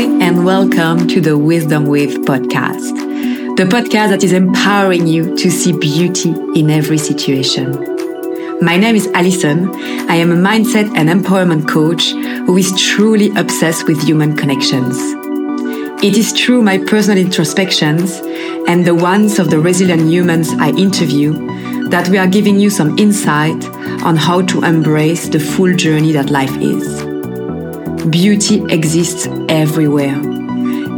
and welcome to the Wisdom With podcast, the podcast that is empowering you to see beauty in every situation. My name is Alison. I am a mindset and empowerment coach who is truly obsessed with human connections. It is through my personal introspections and the ones of the resilient humans I interview that we are giving you some insight on how to embrace the full journey that life is. Beauty exists everywhere,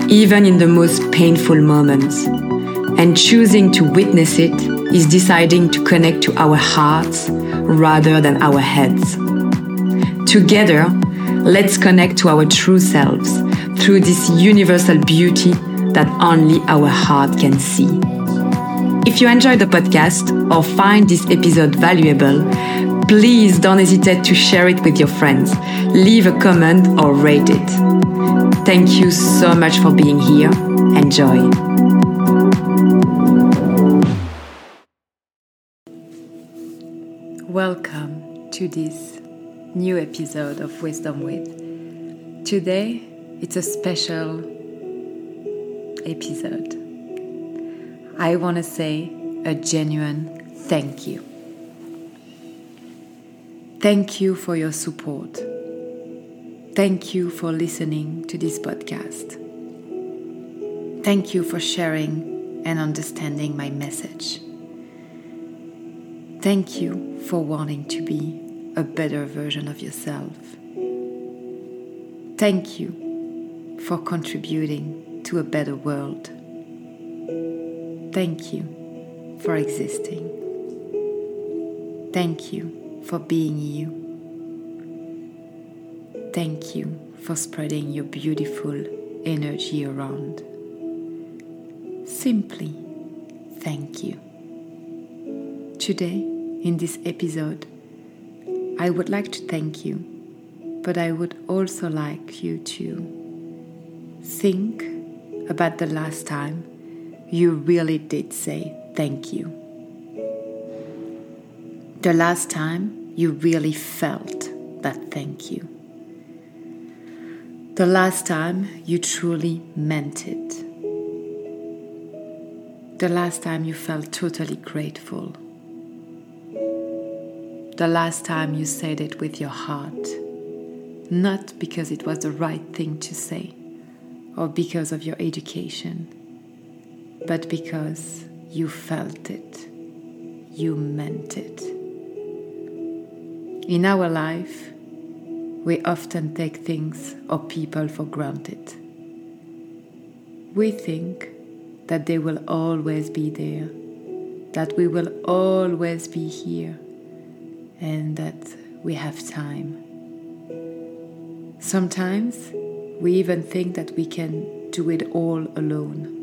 even in the most painful moments. And choosing to witness it is deciding to connect to our hearts rather than our heads. Together, let's connect to our true selves through this universal beauty that only our heart can see. If you enjoyed the podcast or find this episode valuable, please don't hesitate to share it with your friends. Leave a comment or rate it. Thank you so much for being here. Enjoy. Welcome to this new episode of Wisdom With. Today, it's a special episode. I want to say a genuine thank you. Thank you for your support. Thank you for listening to this podcast. Thank you for sharing and understanding my message. Thank you for wanting to be a better version of yourself. Thank you for contributing to a better world. Thank you for existing. Thank you for being you. Thank you for spreading your beautiful energy around. Simply thank you. Today, in this episode, I would like to thank you, but I would also like you to think about the last time you really did say thank you the last time you really felt that thank you. The last time you truly meant it. The last time you felt totally grateful. The last time you said it with your heart, not because it was the right thing to say or because of your education, but because you felt it, you meant it. In our life, we often take things or people for granted. We think that they will always be there, that we will always be here, and that we have time. Sometimes we even think that we can do it all alone.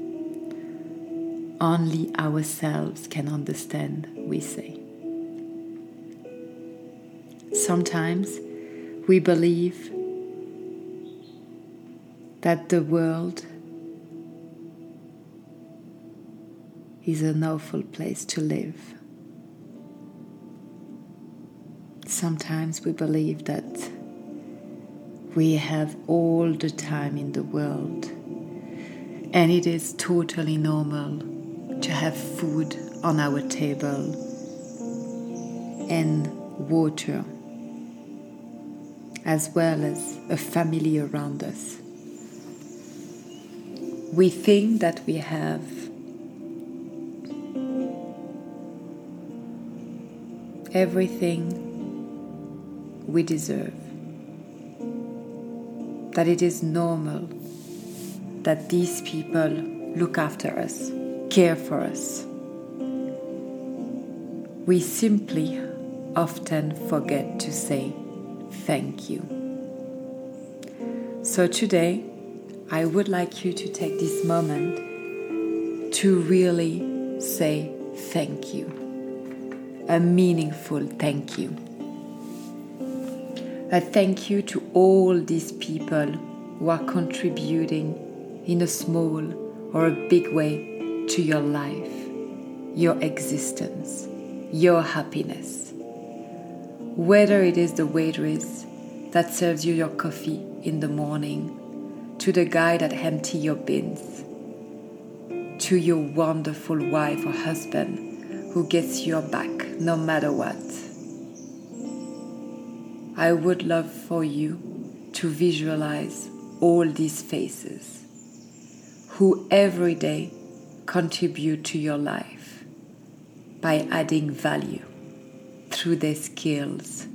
Only ourselves can understand, we say. Sometimes we believe that the world is an awful place to live. Sometimes we believe that we have all the time in the world and it is totally normal to have food on our table and water as well as a family around us. We think that we have everything we deserve, that it is normal that these people look after us, care for us. We simply often forget to say thank you. So today, I would like you to take this moment to really say thank you. A meaningful thank you. A thank you to all these people who are contributing in a small or a big way to your life, your existence, your happiness whether it is the waitress that serves you your coffee in the morning, to the guy that empty your bins, to your wonderful wife or husband who gets your back no matter what. I would love for you to visualize all these faces who every day contribute to your life by adding value through their skills,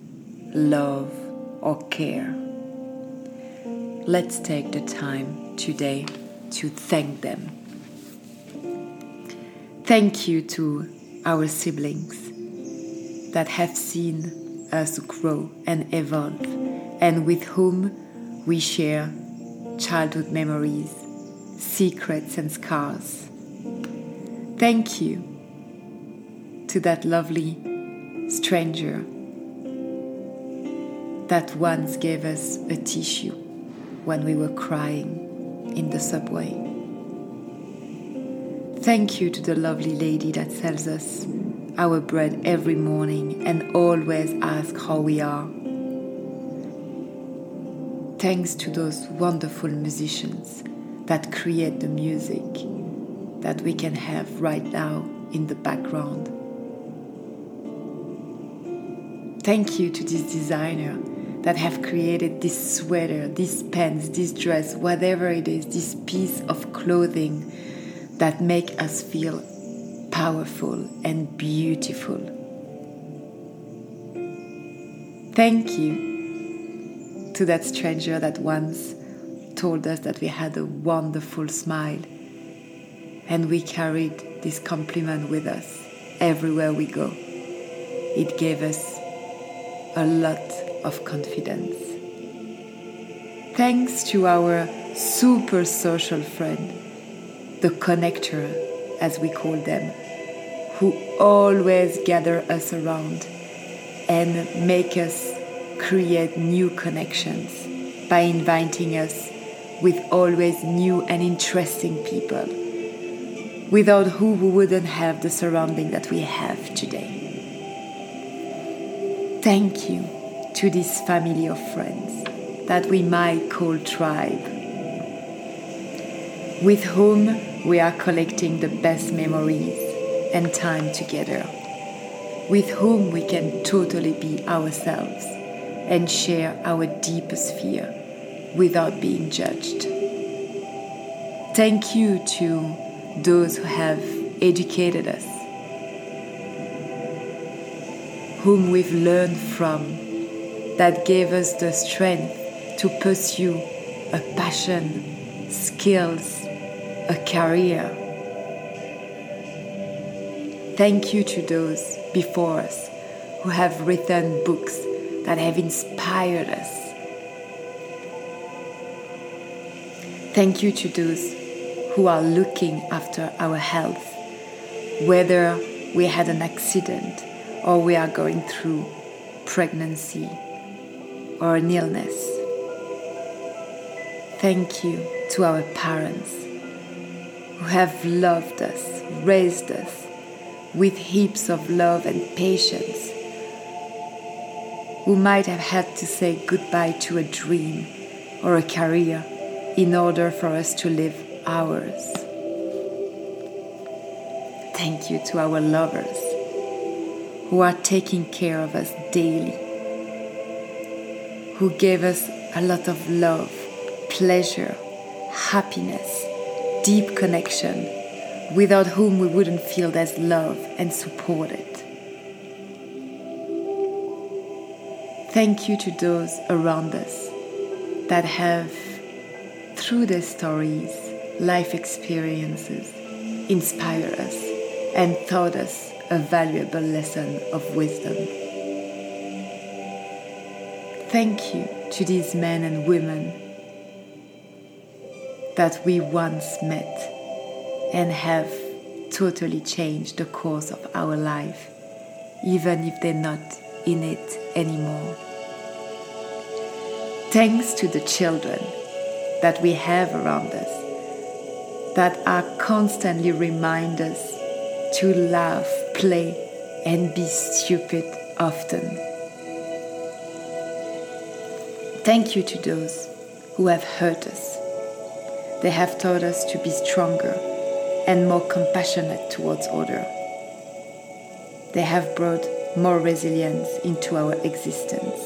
love, or care. Let's take the time today to thank them. Thank you to our siblings that have seen us grow and evolve, and with whom we share childhood memories, secrets, and scars. Thank you to that lovely stranger that once gave us a tissue when we were crying in the subway. Thank you to the lovely lady that sells us our bread every morning and always asks how we are. Thanks to those wonderful musicians that create the music that we can have right now in the background. Thank you to this designer that have created this sweater, these pants, this dress, whatever it is, this piece of clothing that make us feel powerful and beautiful. Thank you to that stranger that once told us that we had a wonderful smile and we carried this compliment with us everywhere we go. It gave us a lot of confidence. Thanks to our super social friend, the connector, as we call them, who always gather us around and make us create new connections by inviting us with always new and interesting people, without who we wouldn't have the surrounding that we have today. Thank you to this family of friends that we might call tribe, with whom we are collecting the best memories and time together, with whom we can totally be ourselves and share our deepest fear without being judged. Thank you to those who have educated us whom we've learned from, that gave us the strength to pursue a passion, skills, a career. Thank you to those before us who have written books that have inspired us. Thank you to those who are looking after our health, whether we had an accident or we are going through pregnancy or an illness. Thank you to our parents who have loved us, raised us with heaps of love and patience, who might have had to say goodbye to a dream or a career in order for us to live ours. Thank you to our lovers who are taking care of us daily, who gave us a lot of love, pleasure, happiness, deep connection, without whom we wouldn't feel as loved and supported. Thank you to those around us that have, through their stories, life experiences, inspired us and taught us a valuable lesson of wisdom. Thank you to these men and women that we once met and have totally changed the course of our life, even if they're not in it anymore. Thanks to the children that we have around us that are constantly remind us to laugh, play, and be stupid often. Thank you to those who have hurt us They have taught us to be stronger and more compassionate towards others. They have brought more resilience into our existence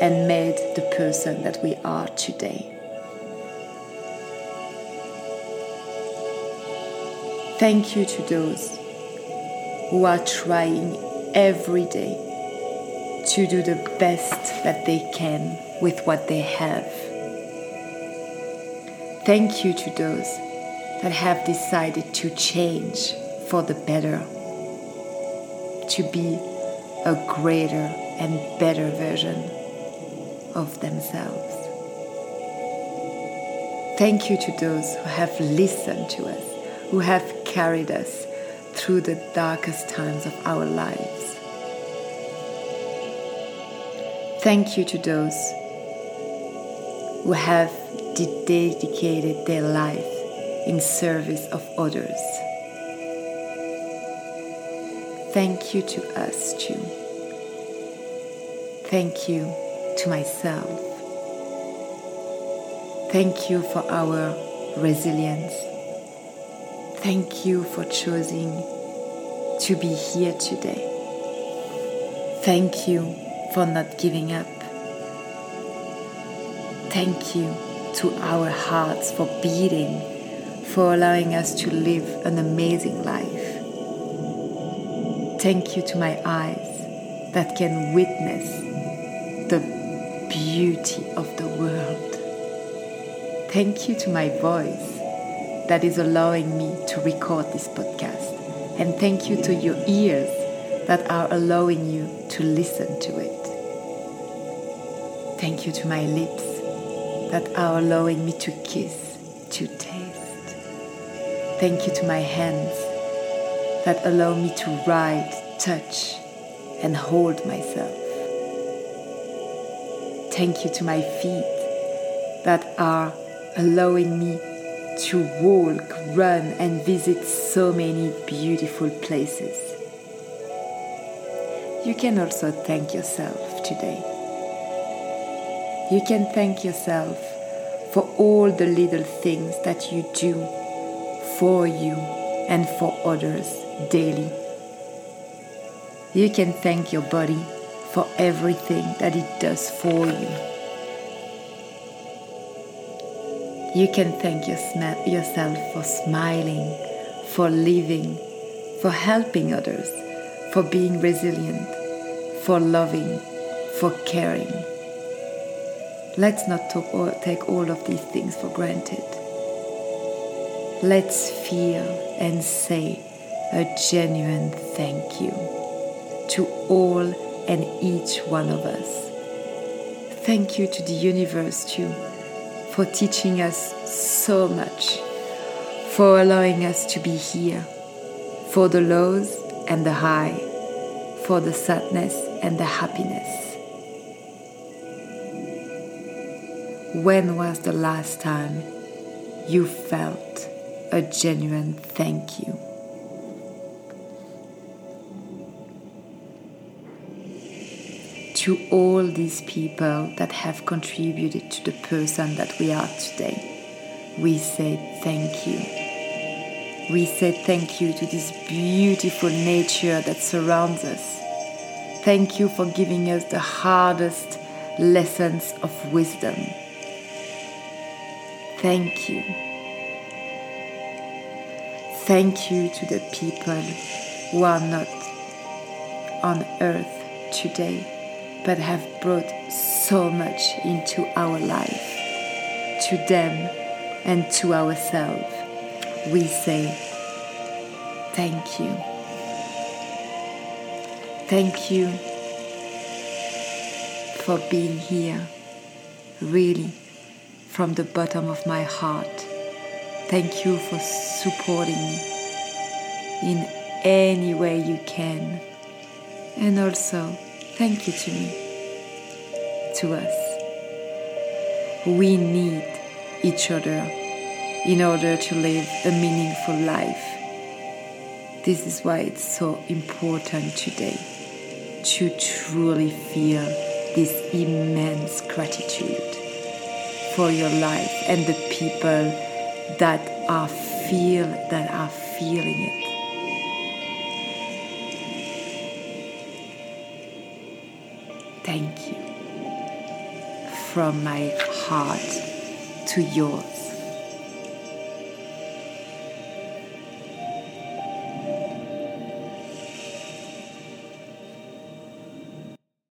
and made the person that we are today. Thank you to those who are trying every day to do the best that they can with what they have. Thank you to those that have decided to change for the better, to be a greater and better version of themselves. Thank you to those who have listened to us, who have carried us through the darkest times of our lives. Thank you to those who have dedicated their life in service of others. Thank you to us too. Thank you to myself. Thank you for our resilience. Thank you for choosing to be here today. Thank you for not giving up. Thank you to our hearts for beating, for allowing us to live an amazing life. Thank you to my eyes that can witness the beauty of the world. Thank you to my voice that is allowing me to record this podcast. And thank you to your ears that are allowing you to listen to it. Thank you to my lips that are allowing me to kiss, to taste. Thank you to my hands that allow me to ride, touch, and hold myself. Thank you to my feet that are allowing me to walk, run, and visit so many beautiful places. You can also thank yourself today. You can thank yourself for all the little things that you do for you and for others daily. You can thank your body for everything that it does for you. You can thank yourself for smiling, for living, for helping others, for being resilient, for loving, for caring. Let's not take all of these things for granted. Let's feel and say a genuine thank you to all and each one of us. Thank you to the universe too for teaching us so much, for allowing us to be here, for the lows and the high, for the sadness and the happiness. When was the last time you felt a genuine thank you? To all these people that have contributed to the person that we are today. We say thank you. We say thank you to this beautiful nature that surrounds us. Thank you for giving us the hardest lessons of wisdom. Thank you. Thank you to the people who are not on earth today but have brought so much into our life. To them and to ourselves, we say thank you. Thank you for being here, really, from the bottom of my heart. Thank you for supporting me in any way you can. And also, Thank you to me, to us. We need each other in order to live a meaningful life. This is why it's so important today to truly feel this immense gratitude for your life and the people that are feel that are feeling it. From my heart to yours.